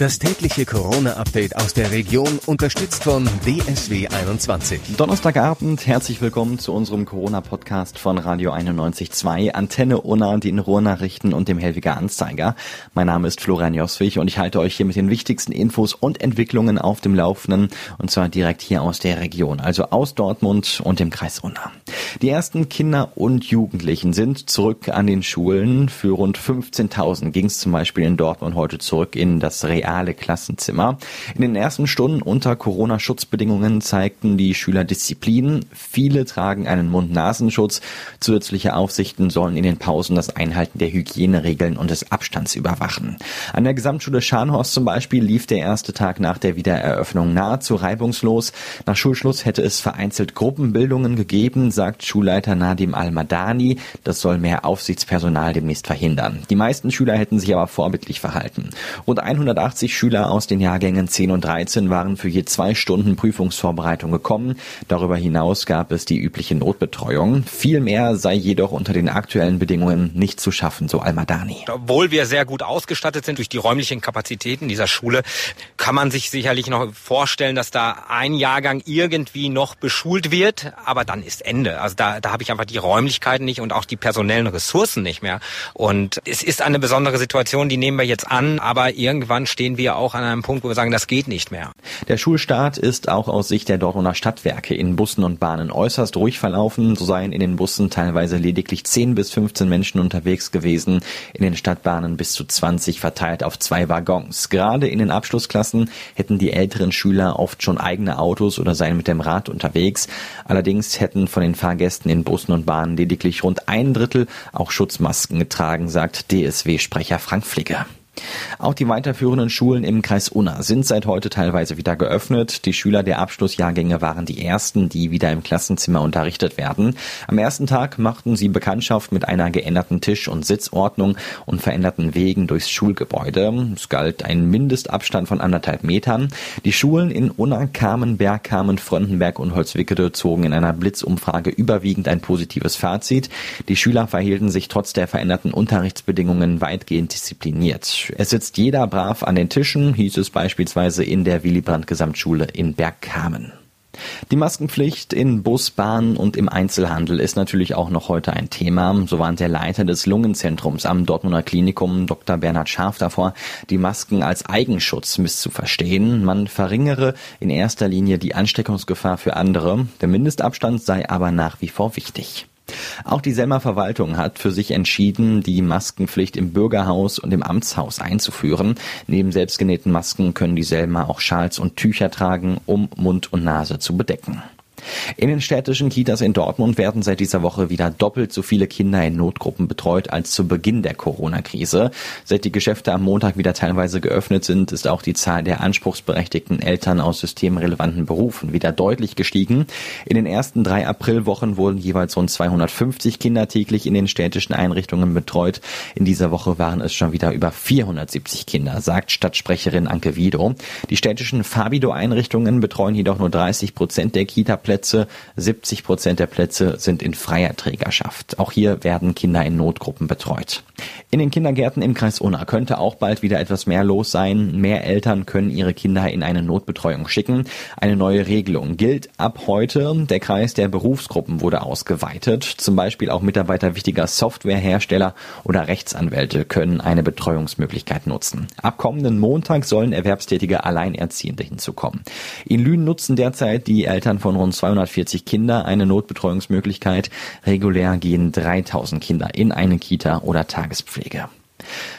Das tägliche Corona-Update aus der Region, unterstützt von DSW 21. Donnerstagabend, herzlich willkommen zu unserem Corona-Podcast von Radio 91.2, Antenne Unna, den Ruhrnachrichten und dem Helwiger Anzeiger. Mein Name ist Florian Joswig und ich halte euch hier mit den wichtigsten Infos und Entwicklungen auf dem Laufenden und zwar direkt hier aus der Region, also aus Dortmund und dem Kreis Unna. Die ersten Kinder und Jugendlichen sind zurück an den Schulen. Für rund 15.000 ging es zum Beispiel in Dortmund heute zurück in das Real reale Klassenzimmer. In den ersten Stunden unter Corona-Schutzbedingungen zeigten die Schüler Disziplin. Viele tragen einen Mund-Nasenschutz. Zusätzliche Aufsichten sollen in den Pausen das Einhalten der Hygieneregeln und des Abstands überwachen. An der Gesamtschule Scharnhorst zum Beispiel lief der erste Tag nach der Wiedereröffnung nahezu reibungslos. Nach Schulschluss hätte es vereinzelt Gruppenbildungen gegeben, sagt Schulleiter Nadim Al-Madani. Das soll mehr Aufsichtspersonal demnächst verhindern. Die meisten Schüler hätten sich aber vorbildlich verhalten. Rund 180 80 Schüler aus den Jahrgängen 10 und 13 waren für je zwei Stunden Prüfungsvorbereitung gekommen. Darüber hinaus gab es die übliche Notbetreuung. Viel mehr sei jedoch unter den aktuellen Bedingungen nicht zu schaffen, so Almadani. Obwohl wir sehr gut ausgestattet sind durch die räumlichen Kapazitäten dieser Schule, kann man sich sicherlich noch vorstellen, dass da ein Jahrgang irgendwie noch beschult wird, aber dann ist Ende. Also da, da habe ich einfach die Räumlichkeiten nicht und auch die personellen Ressourcen nicht mehr. Und es ist eine besondere Situation, die nehmen wir jetzt an, aber irgendwann stehen stehen wir auch an einem Punkt, wo wir sagen, das geht nicht mehr. Der Schulstart ist auch aus Sicht der Dortmunder Stadtwerke in Bussen und Bahnen äußerst ruhig verlaufen. So seien in den Bussen teilweise lediglich 10 bis 15 Menschen unterwegs gewesen, in den Stadtbahnen bis zu 20 verteilt auf zwei Waggons. Gerade in den Abschlussklassen hätten die älteren Schüler oft schon eigene Autos oder seien mit dem Rad unterwegs. Allerdings hätten von den Fahrgästen in Bussen und Bahnen lediglich rund ein Drittel auch Schutzmasken getragen, sagt DSW-Sprecher Frank Flicke. Auch die weiterführenden Schulen im Kreis Unna sind seit heute teilweise wieder geöffnet. Die Schüler der Abschlussjahrgänge waren die ersten, die wieder im Klassenzimmer unterrichtet werden. Am ersten Tag machten sie Bekanntschaft mit einer geänderten Tisch- und Sitzordnung und veränderten Wegen durchs Schulgebäude. Es galt ein Mindestabstand von anderthalb Metern. Die Schulen in Unna, Kamenberg, Kamen, Fröndenberg und Holzwickede zogen in einer Blitzumfrage überwiegend ein positives Fazit. Die Schüler verhielten sich trotz der veränderten Unterrichtsbedingungen weitgehend diszipliniert. Es sitzt jeder brav an den Tischen, hieß es beispielsweise in der Willy Brandt Gesamtschule in Bergkamen. Die Maskenpflicht in Bus, Bahn und im Einzelhandel ist natürlich auch noch heute ein Thema. So warnt der Leiter des Lungenzentrums am Dortmunder Klinikum, Dr. Bernhard Scharf, davor, die Masken als Eigenschutz misszuverstehen. Man verringere in erster Linie die Ansteckungsgefahr für andere. Der Mindestabstand sei aber nach wie vor wichtig. Auch die Selmer Verwaltung hat für sich entschieden, die Maskenpflicht im Bürgerhaus und im Amtshaus einzuführen. Neben selbstgenähten Masken können die Selmer auch Schals und Tücher tragen, um Mund und Nase zu bedecken. In den städtischen Kitas in Dortmund werden seit dieser Woche wieder doppelt so viele Kinder in Notgruppen betreut als zu Beginn der Corona-Krise. Seit die Geschäfte am Montag wieder teilweise geöffnet sind, ist auch die Zahl der anspruchsberechtigten Eltern aus systemrelevanten Berufen wieder deutlich gestiegen. In den ersten drei Aprilwochen wurden jeweils rund 250 Kinder täglich in den städtischen Einrichtungen betreut. In dieser Woche waren es schon wieder über 470 Kinder, sagt Stadtsprecherin Anke Wido. Die städtischen Fabido-Einrichtungen betreuen jedoch nur 30 Prozent der Kita-Plätze Plätze. 70 Prozent der Plätze sind in freier Trägerschaft. Auch hier werden Kinder in Notgruppen betreut. In den Kindergärten im Kreis Unna könnte auch bald wieder etwas mehr los sein. Mehr Eltern können ihre Kinder in eine Notbetreuung schicken. Eine neue Regelung gilt ab heute. Der Kreis der Berufsgruppen wurde ausgeweitet. Zum Beispiel auch Mitarbeiter wichtiger Softwarehersteller oder Rechtsanwälte können eine Betreuungsmöglichkeit nutzen. Ab kommenden Montag sollen erwerbstätige Alleinerziehende hinzukommen. In Lünen nutzen derzeit die Eltern von rund 240 Kinder eine Notbetreuungsmöglichkeit. Regulär gehen 3000 Kinder in eine Kita oder Tagespflege.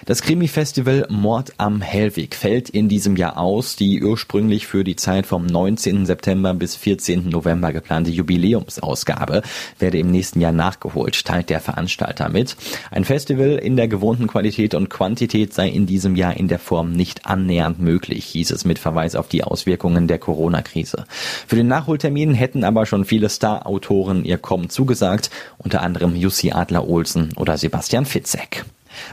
Das Krimi-Festival Mord am Hellwig fällt in diesem Jahr aus. Die ursprünglich für die Zeit vom 19. September bis 14. November geplante Jubiläumsausgabe werde im nächsten Jahr nachgeholt, teilt der Veranstalter mit. Ein Festival in der gewohnten Qualität und Quantität sei in diesem Jahr in der Form nicht annähernd möglich, hieß es mit Verweis auf die Auswirkungen der Corona-Krise. Für den Nachholtermin hätten aber schon viele Star-Autoren ihr Kommen zugesagt, unter anderem Jussi Adler-Olsen oder Sebastian Fitzek.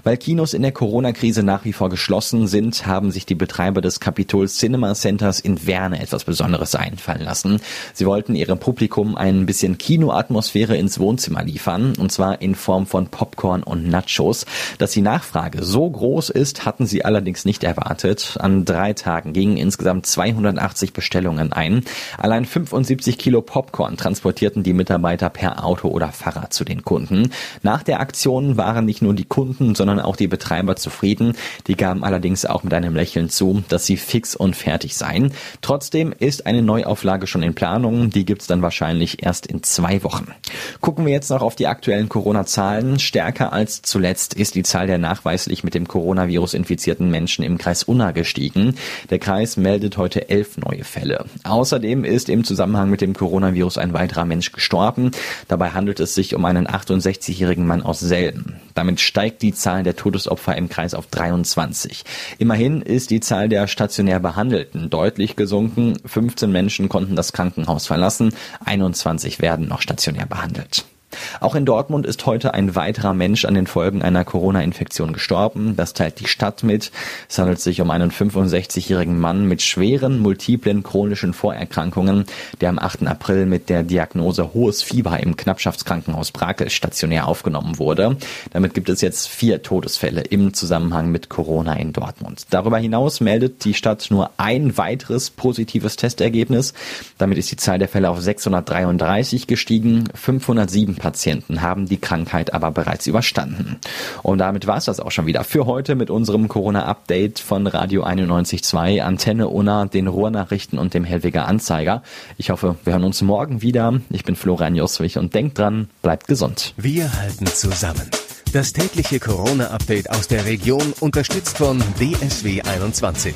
Weil Kinos in der Corona-Krise nach wie vor geschlossen sind, haben sich die Betreiber des Capitol Cinema Centers in Werne etwas Besonderes einfallen lassen. Sie wollten ihrem Publikum ein bisschen Kinoatmosphäre ins Wohnzimmer liefern, und zwar in Form von Popcorn und Nachos. Dass die Nachfrage so groß ist, hatten sie allerdings nicht erwartet. An drei Tagen gingen insgesamt 280 Bestellungen ein. Allein 75 Kilo Popcorn transportierten die Mitarbeiter per Auto oder Fahrrad zu den Kunden. Nach der Aktion waren nicht nur die Kunden, sondern auch die Betreiber zufrieden. Die gaben allerdings auch mit einem Lächeln zu, dass sie fix und fertig seien. Trotzdem ist eine Neuauflage schon in Planung. Die gibt's dann wahrscheinlich erst in zwei Wochen. Gucken wir jetzt noch auf die aktuellen Corona-Zahlen. Stärker als zuletzt ist die Zahl der nachweislich mit dem Coronavirus infizierten Menschen im Kreis Unna gestiegen. Der Kreis meldet heute elf neue Fälle. Außerdem ist im Zusammenhang mit dem Coronavirus ein weiterer Mensch gestorben. Dabei handelt es sich um einen 68-jährigen Mann aus Selden. Damit steigt die Zahl der Todesopfer im Kreis auf 23. Immerhin ist die Zahl der stationär Behandelten deutlich gesunken. 15 Menschen konnten das Krankenhaus verlassen, 21 werden noch stationär behandelt. Auch in Dortmund ist heute ein weiterer Mensch an den Folgen einer Corona-Infektion gestorben. Das teilt die Stadt mit. Es handelt sich um einen 65-jährigen Mann mit schweren, multiplen chronischen Vorerkrankungen, der am 8. April mit der Diagnose hohes Fieber im Knappschaftskrankenhaus Brakel stationär aufgenommen wurde. Damit gibt es jetzt vier Todesfälle im Zusammenhang mit Corona in Dortmund. Darüber hinaus meldet die Stadt nur ein weiteres positives Testergebnis. Damit ist die Zahl der Fälle auf 633 gestiegen. 507 Patienten haben die Krankheit aber bereits überstanden. Und damit war es das auch schon wieder für heute mit unserem Corona-Update von Radio 91.2, Antenne Unna, den Ruhrnachrichten und dem Hellwiger Anzeiger. Ich hoffe, wir hören uns morgen wieder. Ich bin Florian Joswig und denkt dran, bleibt gesund. Wir halten zusammen. Das tägliche Corona-Update aus der Region unterstützt von DSW 21.